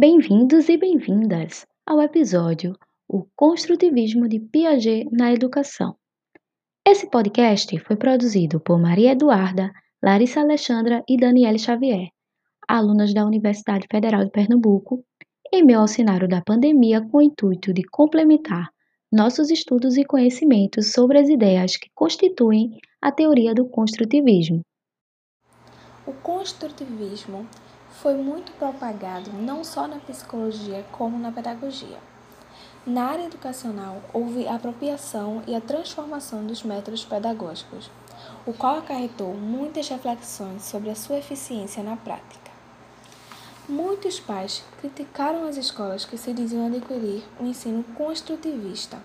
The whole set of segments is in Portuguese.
Bem-vindos e bem-vindas ao episódio O Construtivismo de Piaget na Educação. Esse podcast foi produzido por Maria Eduarda, Larissa Alexandra e Daniele Xavier, alunas da Universidade Federal de Pernambuco, em meio ao cenário da pandemia com o intuito de complementar nossos estudos e conhecimentos sobre as ideias que constituem a teoria do construtivismo. O construtivismo foi muito propagado não só na psicologia como na pedagogia. Na área educacional, houve a apropriação e a transformação dos métodos pedagógicos, o qual acarretou muitas reflexões sobre a sua eficiência na prática. Muitos pais criticaram as escolas que se diziam adquirir um ensino construtivista,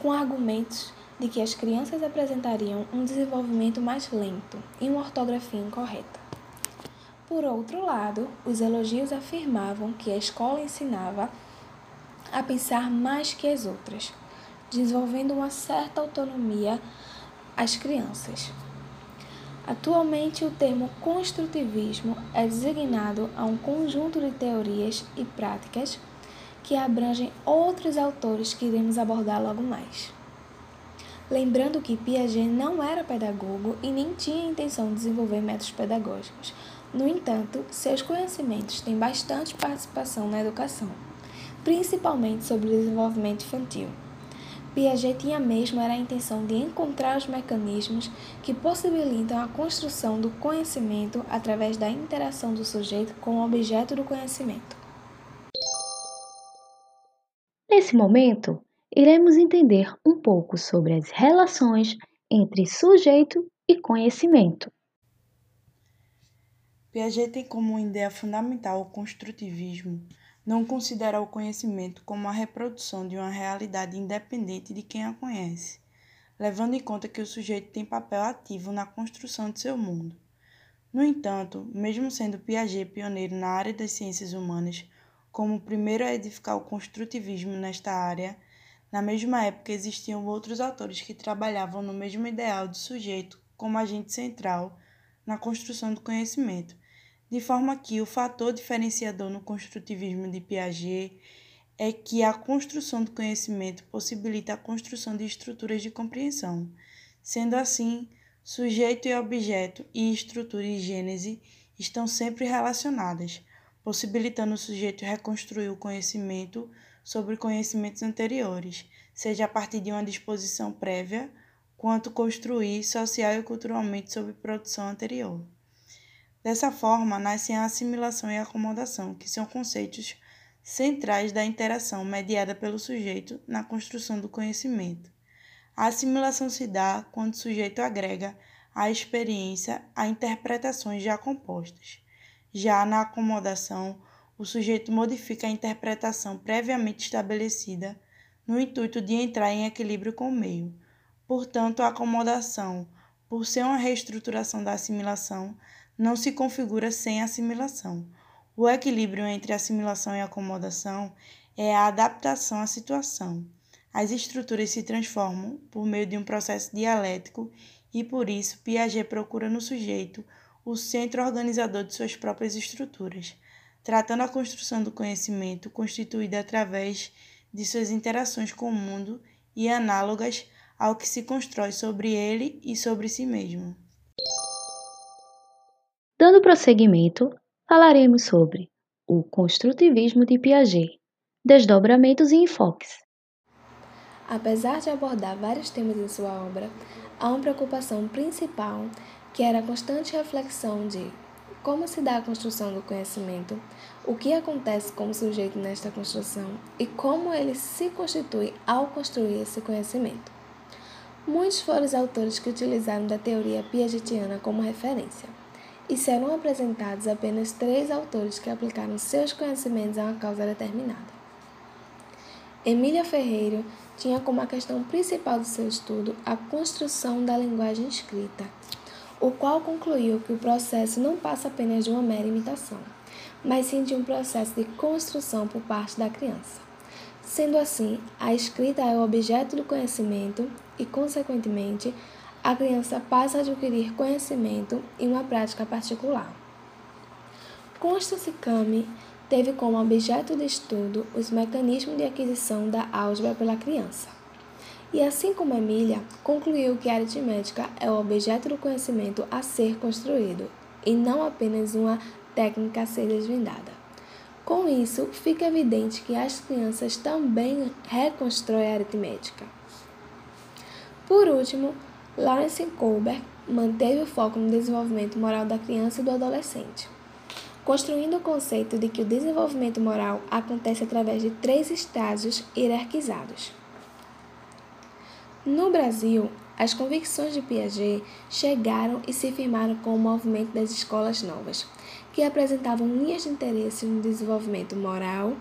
com argumentos de que as crianças apresentariam um desenvolvimento mais lento e uma ortografia incorreta. Por outro lado, os elogios afirmavam que a escola ensinava a pensar mais que as outras, desenvolvendo uma certa autonomia às crianças. Atualmente, o termo construtivismo é designado a um conjunto de teorias e práticas que abrangem outros autores que iremos abordar logo mais. Lembrando que Piaget não era pedagogo e nem tinha intenção de desenvolver métodos pedagógicos, no entanto, seus conhecimentos têm bastante participação na educação, principalmente sobre o desenvolvimento infantil. Piaget tinha mesmo era a intenção de encontrar os mecanismos que possibilitam a construção do conhecimento através da interação do sujeito com o objeto do conhecimento. Nesse momento, iremos entender um pouco sobre as relações entre sujeito e conhecimento. Piaget tem como ideia fundamental o construtivismo, não considera o conhecimento como a reprodução de uma realidade independente de quem a conhece, levando em conta que o sujeito tem papel ativo na construção de seu mundo. No entanto, mesmo sendo Piaget pioneiro na área das ciências humanas, como o primeiro a edificar o construtivismo nesta área, na mesma época existiam outros autores que trabalhavam no mesmo ideal de sujeito como agente central na construção do conhecimento, de forma que o fator diferenciador no construtivismo de Piaget é que a construção do conhecimento possibilita a construção de estruturas de compreensão. Sendo assim, sujeito e objeto e estrutura e gênese estão sempre relacionadas, possibilitando o sujeito reconstruir o conhecimento sobre conhecimentos anteriores, seja a partir de uma disposição prévia, quanto construir social e culturalmente sobre produção anterior. Dessa forma, nascem a assimilação e a acomodação, que são conceitos centrais da interação mediada pelo sujeito na construção do conhecimento. A assimilação se dá quando o sujeito agrega à experiência a interpretações já compostas. Já na acomodação, o sujeito modifica a interpretação previamente estabelecida no intuito de entrar em equilíbrio com o meio. Portanto, a acomodação, por ser uma reestruturação da assimilação, não se configura sem assimilação. O equilíbrio entre assimilação e acomodação é a adaptação à situação. As estruturas se transformam por meio de um processo dialético e, por isso, Piaget procura no sujeito o centro organizador de suas próprias estruturas, tratando a construção do conhecimento constituída através de suas interações com o mundo e análogas ao que se constrói sobre ele e sobre si mesmo. Dando prosseguimento, falaremos sobre o construtivismo de Piaget, desdobramentos e enfoques. Apesar de abordar vários temas em sua obra, há uma preocupação principal que era a constante reflexão de como se dá a construção do conhecimento, o que acontece como sujeito nesta construção e como ele se constitui ao construir esse conhecimento. Muitos foram os autores que utilizaram da teoria piagetiana como referência e serão apresentados apenas três autores que aplicaram seus conhecimentos a uma causa determinada. Emília Ferreira tinha como a questão principal do seu estudo a construção da linguagem escrita, o qual concluiu que o processo não passa apenas de uma mera imitação, mas sim de um processo de construção por parte da criança. Sendo assim, a escrita é o objeto do conhecimento e, consequentemente, a criança passa a adquirir conhecimento e uma prática particular. Constance Kami teve como objeto de estudo os mecanismos de aquisição da álgebra pela criança. E assim como Emília, concluiu que a aritmética é o objeto do conhecimento a ser construído e não apenas uma técnica a ser desvendada. Com isso, fica evidente que as crianças também reconstroem a aritmética. Por último, Lawrence Kohlberg manteve o foco no desenvolvimento moral da criança e do adolescente, construindo o conceito de que o desenvolvimento moral acontece através de três estágios hierarquizados. No Brasil, as convicções de Piaget chegaram e se firmaram com o movimento das escolas novas, que apresentavam linhas de interesse no desenvolvimento moral,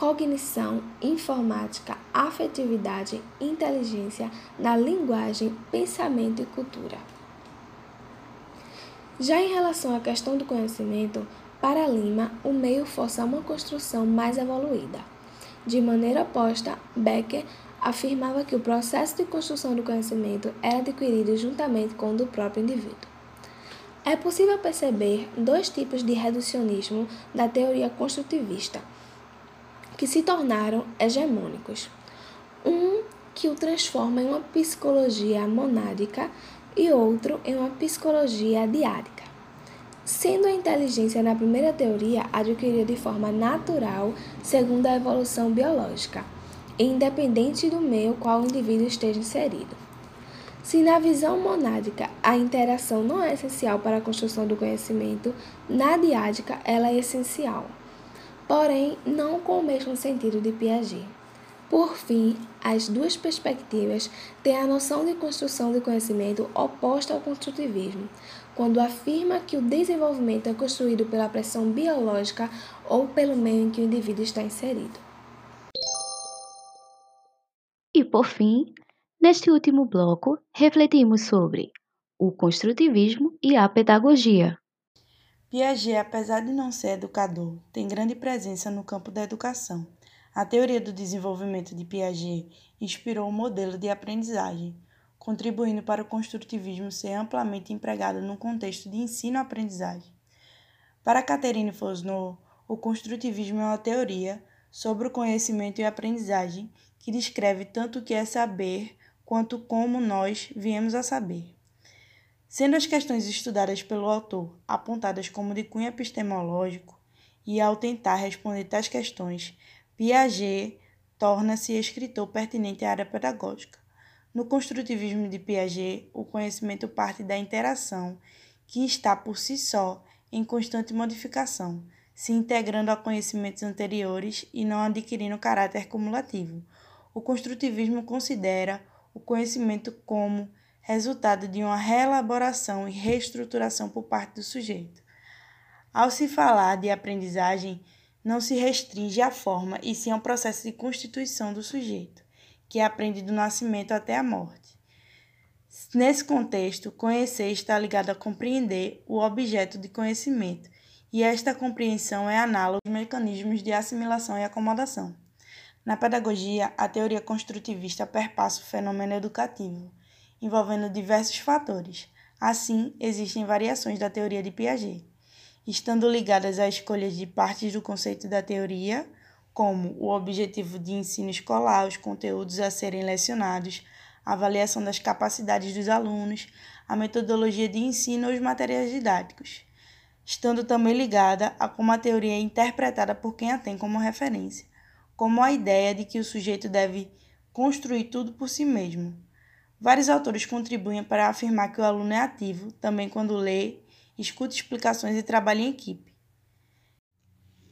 cognição, informática, afetividade, inteligência, na linguagem, pensamento e cultura. Já em relação à questão do conhecimento, para Lima, o meio força uma construção mais evoluída. De maneira oposta, Becker afirmava que o processo de construção do conhecimento era adquirido juntamente com o do próprio indivíduo. É possível perceber dois tipos de reducionismo da teoria construtivista, que se tornaram hegemônicos. Um que o transforma em uma psicologia monádica e outro em uma psicologia diárica. Sendo a inteligência na primeira teoria adquirida de forma natural segundo a evolução biológica independente do meio qual o indivíduo esteja inserido. Se na visão monádica a interação não é essencial para a construção do conhecimento, na diádica ela é essencial, porém não com o mesmo sentido de Piaget. Por fim, as duas perspectivas têm a noção de construção de conhecimento oposta ao construtivismo, quando afirma que o desenvolvimento é construído pela pressão biológica ou pelo meio em que o indivíduo está inserido. E por fim, neste último bloco, refletimos sobre o construtivismo e a pedagogia. Piaget, apesar de não ser educador, tem grande presença no campo da educação. A teoria do desenvolvimento de Piaget inspirou o modelo de aprendizagem, contribuindo para o construtivismo ser amplamente empregado no contexto de ensino-aprendizagem. Para Catherine Fosnot, o construtivismo é uma teoria sobre o conhecimento e aprendizagem que descreve tanto o que é saber quanto como nós viemos a saber. Sendo as questões estudadas pelo autor apontadas como de cunho epistemológico, e ao tentar responder tais questões, Piaget torna-se escritor pertinente à área pedagógica. No construtivismo de Piaget, o conhecimento parte da interação, que está por si só em constante modificação, se integrando a conhecimentos anteriores e não adquirindo caráter cumulativo, o construtivismo considera o conhecimento como resultado de uma reelaboração e reestruturação por parte do sujeito. Ao se falar de aprendizagem, não se restringe à forma e sim ao processo de constituição do sujeito, que aprende do nascimento até a morte. Nesse contexto, conhecer está ligado a compreender o objeto de conhecimento, e esta compreensão é análoga aos mecanismos de assimilação e acomodação. Na pedagogia, a teoria construtivista perpassa o fenômeno educativo, envolvendo diversos fatores. Assim, existem variações da teoria de Piaget, estando ligadas à escolha de partes do conceito da teoria, como o objetivo de ensino escolar, os conteúdos a serem lecionados, a avaliação das capacidades dos alunos, a metodologia de ensino ou os materiais didáticos, estando também ligada a como a teoria é interpretada por quem a tem como referência como a ideia de que o sujeito deve construir tudo por si mesmo. Vários autores contribuem para afirmar que o aluno é ativo também quando lê, escuta explicações e trabalha em equipe.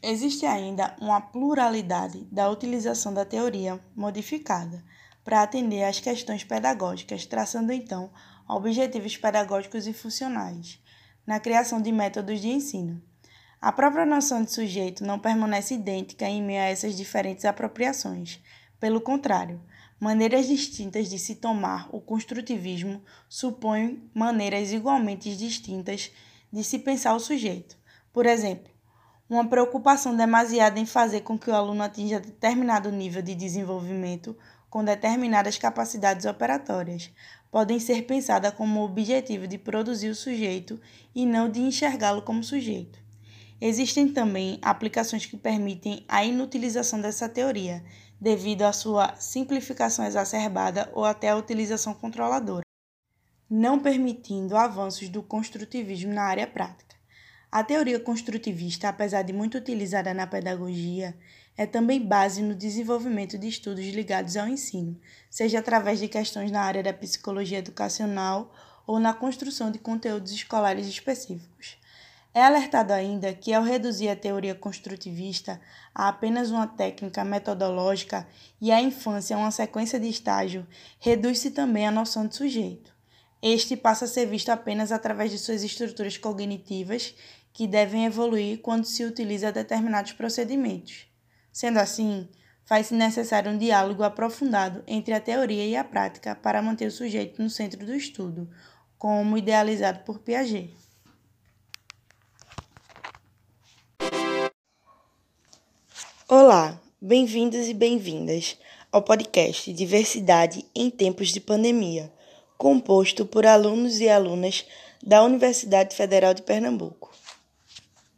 Existe ainda uma pluralidade da utilização da teoria modificada para atender às questões pedagógicas, traçando então objetivos pedagógicos e funcionais na criação de métodos de ensino. A própria noção de sujeito não permanece idêntica em meio a essas diferentes apropriações. Pelo contrário, maneiras distintas de se tomar o construtivismo supõem maneiras igualmente distintas de se pensar o sujeito. Por exemplo, uma preocupação demasiada em fazer com que o aluno atinja determinado nível de desenvolvimento com determinadas capacidades operatórias podem ser pensada como objetivo de produzir o sujeito e não de enxergá-lo como sujeito. Existem também aplicações que permitem a inutilização dessa teoria, devido à sua simplificação exacerbada ou até a utilização controladora, não permitindo avanços do construtivismo na área prática. A teoria construtivista, apesar de muito utilizada na pedagogia, é também base no desenvolvimento de estudos ligados ao ensino, seja através de questões na área da psicologia educacional ou na construção de conteúdos escolares específicos. É alertado ainda que, ao reduzir a teoria construtivista a apenas uma técnica metodológica e a infância a uma sequência de estágio, reduz-se também a noção de sujeito. Este passa a ser visto apenas através de suas estruturas cognitivas que devem evoluir quando se utiliza determinados procedimentos. Sendo assim, faz-se necessário um diálogo aprofundado entre a teoria e a prática para manter o sujeito no centro do estudo, como idealizado por Piaget. Olá, bem-vindos e bem-vindas ao podcast Diversidade em Tempos de Pandemia, composto por alunos e alunas da Universidade Federal de Pernambuco.